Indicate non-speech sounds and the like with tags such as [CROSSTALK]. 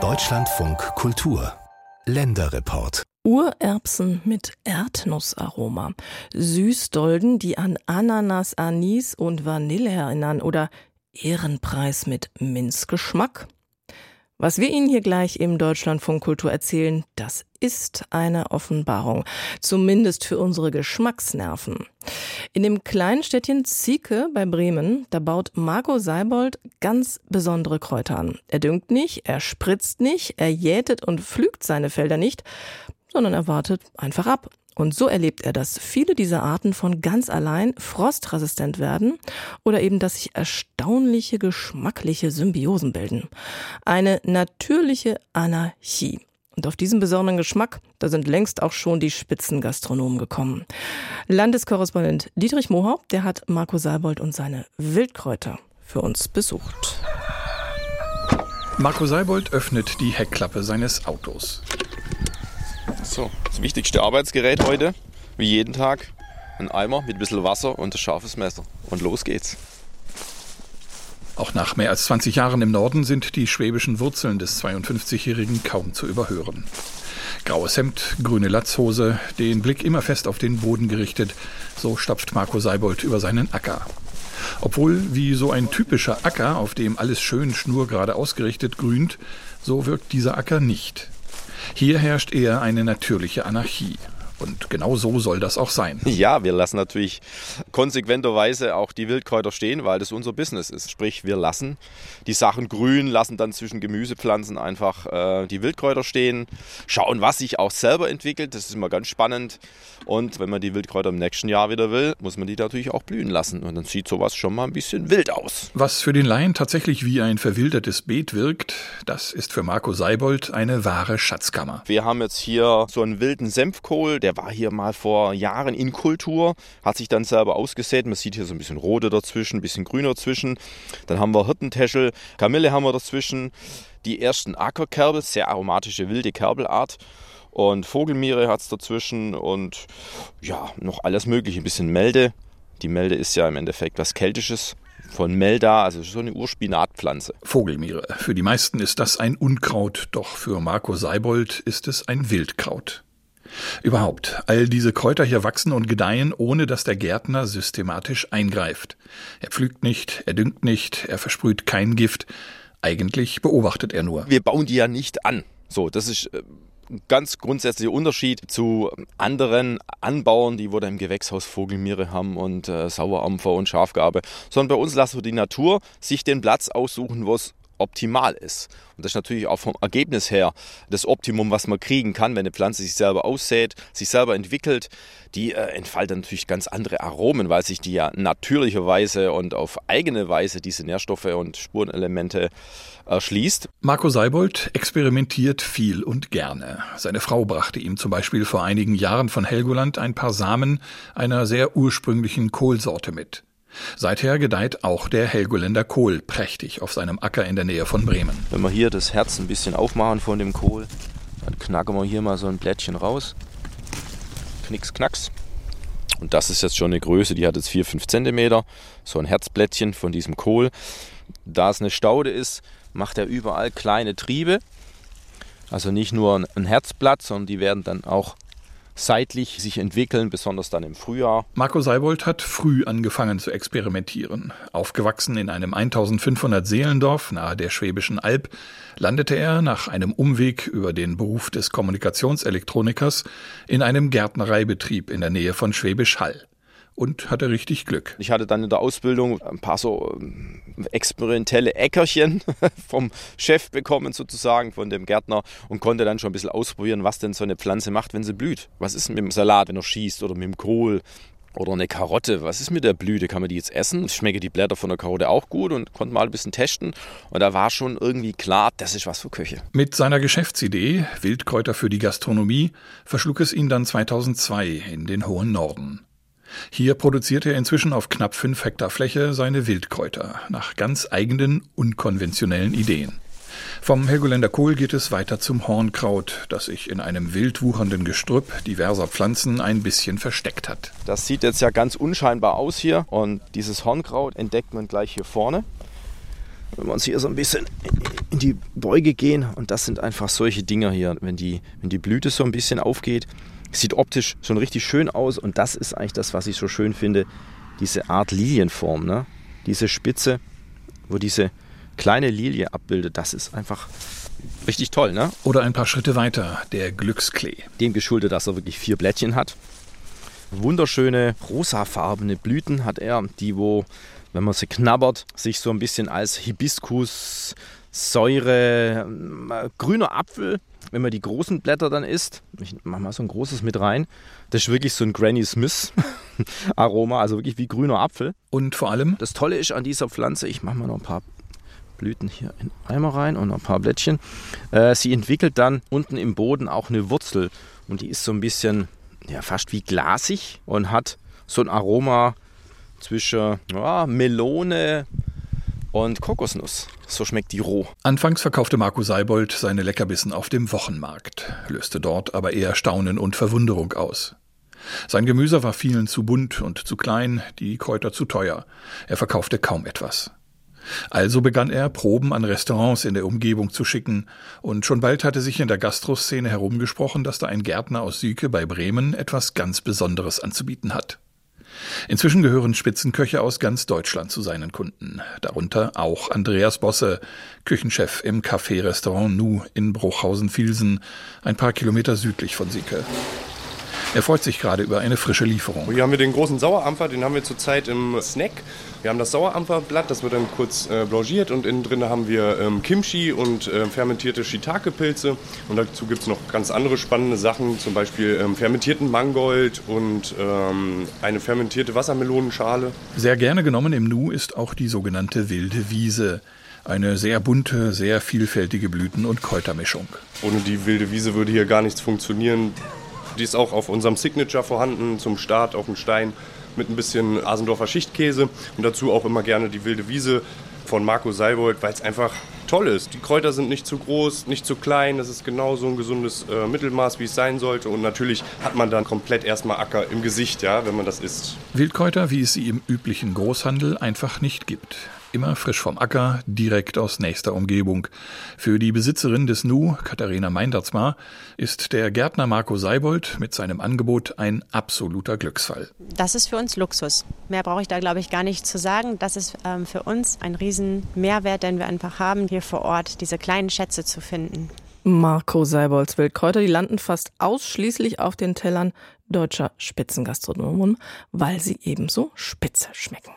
Deutschlandfunk Kultur. Länderreport. Urerbsen mit Erdnussaroma, Süßdolden, die an Ananas, Anis und Vanille erinnern oder Ehrenpreis mit Minzgeschmack. Was wir Ihnen hier gleich im Deutschlandfunk Kultur erzählen, das ist eine Offenbarung, zumindest für unsere Geschmacksnerven. In dem kleinen Städtchen Zieke bei Bremen, da baut Marco Seibold ganz besondere Kräuter an. Er düngt nicht, er spritzt nicht, er jätet und pflügt seine Felder nicht, sondern er wartet einfach ab. Und so erlebt er, dass viele dieser Arten von ganz allein frostresistent werden oder eben, dass sich erstaunliche geschmackliche Symbiosen bilden. Eine natürliche Anarchie. Und auf diesen besonderen Geschmack, da sind längst auch schon die Spitzengastronomen gekommen. Landeskorrespondent Dietrich Mohaupt, der hat Marco Seibold und seine Wildkräuter für uns besucht. Marco Seibold öffnet die Heckklappe seines Autos. So, das wichtigste Arbeitsgerät heute, wie jeden Tag, ein Eimer mit ein bisschen Wasser und ein scharfes Messer. Und los geht's. Auch nach mehr als 20 Jahren im Norden sind die schwäbischen Wurzeln des 52-Jährigen kaum zu überhören. Graues Hemd, grüne Latzhose, den Blick immer fest auf den Boden gerichtet, so stapft Marco Seibold über seinen Acker. Obwohl wie so ein typischer Acker, auf dem alles schön schnurgerade ausgerichtet grünt, so wirkt dieser Acker nicht. Hier herrscht eher eine natürliche Anarchie. Und genau so soll das auch sein. [LAUGHS] Ja, wir lassen natürlich konsequenterweise auch die Wildkräuter stehen, weil das unser Business ist. Sprich, wir lassen die Sachen grün, lassen dann zwischen Gemüsepflanzen einfach äh, die Wildkräuter stehen, schauen, was sich auch selber entwickelt. Das ist immer ganz spannend. Und wenn man die Wildkräuter im nächsten Jahr wieder will, muss man die natürlich auch blühen lassen. Und dann sieht sowas schon mal ein bisschen wild aus. Was für den Laien tatsächlich wie ein verwildertes Beet wirkt, das ist für Marco Seibold eine wahre Schatzkammer. Wir haben jetzt hier so einen wilden Senfkohl, der war hier mal vor Jahren in Kultur, hat sich dann selber ausgesät. Man sieht hier so ein bisschen rote dazwischen, ein bisschen grüner dazwischen. Dann haben wir Hirtentäschel, Kamille haben wir dazwischen. Die ersten Ackerkerbel, sehr aromatische wilde Kerbelart. Und Vogelmiere hat es dazwischen und ja, noch alles mögliche. Ein bisschen Melde. Die Melde ist ja im Endeffekt was Keltisches von Melda, also so eine Urspinatpflanze. Vogelmiere. Für die meisten ist das ein Unkraut, doch für Marco Seibold ist es ein Wildkraut. Überhaupt, all diese Kräuter hier wachsen und gedeihen, ohne dass der Gärtner systematisch eingreift. Er pflügt nicht, er düngt nicht, er versprüht kein Gift. Eigentlich beobachtet er nur. Wir bauen die ja nicht an. So, das ist äh, ein ganz grundsätzlicher Unterschied zu anderen Anbauern, die wo da im Gewächshaus Vogelmiere haben und äh, Sauerampfer und Schafgabe. Sondern bei uns lassen wir die Natur sich den Platz aussuchen, wo es optimal ist. Und das ist natürlich auch vom Ergebnis her das Optimum, was man kriegen kann, wenn eine Pflanze sich selber aussät, sich selber entwickelt. Die äh, entfaltet natürlich ganz andere Aromen, weil sich die ja natürlicherweise und auf eigene Weise diese Nährstoffe und Spurenelemente erschließt. Marco Seibold experimentiert viel und gerne. Seine Frau brachte ihm zum Beispiel vor einigen Jahren von Helgoland ein paar Samen einer sehr ursprünglichen Kohlsorte mit. Seither gedeiht auch der Helgoländer Kohl prächtig auf seinem Acker in der Nähe von Bremen. Wenn wir hier das Herz ein bisschen aufmachen von dem Kohl, dann knacken wir hier mal so ein Blättchen raus. Knicks, knacks. Und das ist jetzt schon eine Größe, die hat jetzt 4, 5 cm. So ein Herzblättchen von diesem Kohl. Da es eine Staude ist, macht er überall kleine Triebe. Also nicht nur ein Herzblatt, sondern die werden dann auch seitlich sich entwickeln, besonders dann im Frühjahr. Marco Seibold hat früh angefangen zu experimentieren. Aufgewachsen in einem 1500 Seelendorf nahe der Schwäbischen Alb, landete er nach einem Umweg über den Beruf des Kommunikationselektronikers in einem Gärtnereibetrieb in der Nähe von Schwäbisch Hall und hatte richtig Glück. Ich hatte dann in der Ausbildung ein paar so ähm, experimentelle Äckerchen [LAUGHS] vom Chef bekommen, sozusagen, von dem Gärtner und konnte dann schon ein bisschen ausprobieren, was denn so eine Pflanze macht, wenn sie blüht. Was ist mit dem Salat, wenn er schießt oder mit dem Kohl? Oder eine Karotte, was ist mit der Blüte? Kann man die jetzt essen? Ich schmecke die Blätter von der Karotte auch gut und konnte mal ein bisschen testen. Und da war schon irgendwie klar, das ist was für Köche. Mit seiner Geschäftsidee, Wildkräuter für die Gastronomie, verschlug es ihn dann 2002 in den hohen Norden. Hier produziert er inzwischen auf knapp fünf Hektar Fläche seine Wildkräuter nach ganz eigenen, unkonventionellen Ideen. Vom Helgoländer Kohl geht es weiter zum Hornkraut, das sich in einem wild wuchernden Gestrüpp diverser Pflanzen ein bisschen versteckt hat. Das sieht jetzt ja ganz unscheinbar aus hier und dieses Hornkraut entdeckt man gleich hier vorne. Wenn wir uns hier so ein bisschen in die Beuge gehen und das sind einfach solche Dinger hier, wenn die, wenn die Blüte so ein bisschen aufgeht, sieht optisch schon richtig schön aus und das ist eigentlich das, was ich so schön finde, diese Art Lilienform, ne? diese Spitze, wo diese kleine Lilie abbildet, das ist einfach richtig toll. Ne? Oder ein paar Schritte weiter, der Glücksklee. Dem geschuldet, dass er wirklich vier Blättchen hat. Wunderschöne rosafarbene Blüten hat er, die wo, wenn man sie knabbert, sich so ein bisschen als Hibiskus, Säure, äh, grüner Apfel wenn man die großen Blätter dann isst, ich mache mal so ein großes mit rein, das ist wirklich so ein Granny Smith [LAUGHS] Aroma, also wirklich wie grüner Apfel. Und vor allem? Das Tolle ist an dieser Pflanze, ich mache mal noch ein paar Blüten hier in Eimer rein und noch ein paar Blättchen. Äh, sie entwickelt dann unten im Boden auch eine Wurzel und die ist so ein bisschen, ja, fast wie glasig und hat so ein Aroma zwischen ja, Melone, und Kokosnuss. So schmeckt die roh. Anfangs verkaufte Marco Seibold seine Leckerbissen auf dem Wochenmarkt, löste dort aber eher Staunen und Verwunderung aus. Sein Gemüse war vielen zu bunt und zu klein, die Kräuter zu teuer. Er verkaufte kaum etwas. Also begann er, Proben an Restaurants in der Umgebung zu schicken, und schon bald hatte sich in der Gastroszene herumgesprochen, dass da ein Gärtner aus Süke bei Bremen etwas ganz Besonderes anzubieten hat. Inzwischen gehören Spitzenköche aus ganz Deutschland zu seinen Kunden, darunter auch Andreas Bosse, Küchenchef im Café-Restaurant Nu in Bruchhausen-Vilsen, ein paar Kilometer südlich von Sieke. Er freut sich gerade über eine frische Lieferung. Hier haben wir den großen Sauerampfer, den haben wir zurzeit im Snack. Wir haben das Sauerampferblatt, das wird dann kurz äh, blanchiert und innen drin haben wir ähm, Kimchi und äh, fermentierte Shiitake-Pilze. Und dazu gibt es noch ganz andere spannende Sachen, zum Beispiel ähm, fermentierten Mangold und ähm, eine fermentierte Wassermelonenschale. Sehr gerne genommen im Nu ist auch die sogenannte wilde Wiese. Eine sehr bunte, sehr vielfältige Blüten- und Kräutermischung. Ohne die wilde Wiese würde hier gar nichts funktionieren. Die ist auch auf unserem Signature vorhanden, zum Start auf dem Stein mit ein bisschen Asendorfer Schichtkäse und dazu auch immer gerne die wilde Wiese von Marco Seibold, weil es einfach toll ist. Die Kräuter sind nicht zu groß, nicht zu klein, das ist genau so ein gesundes äh, Mittelmaß, wie es sein sollte und natürlich hat man dann komplett erstmal Acker im Gesicht, ja, wenn man das isst. Wildkräuter, wie es sie im üblichen Großhandel einfach nicht gibt. Immer frisch vom Acker, direkt aus nächster Umgebung. Für die Besitzerin des Nu, Katharina Meindertsmar, ist der Gärtner Marco Seibold mit seinem Angebot ein absoluter Glücksfall. Das ist für uns Luxus. Mehr brauche ich da, glaube ich, gar nicht zu sagen. Das ist ähm, für uns ein riesen Mehrwert, den wir einfach haben, hier vor Ort diese kleinen Schätze zu finden. Marco Seibolds Wildkräuter, die landen fast ausschließlich auf den Tellern deutscher Spitzengastronomen, weil sie ebenso spitze schmecken.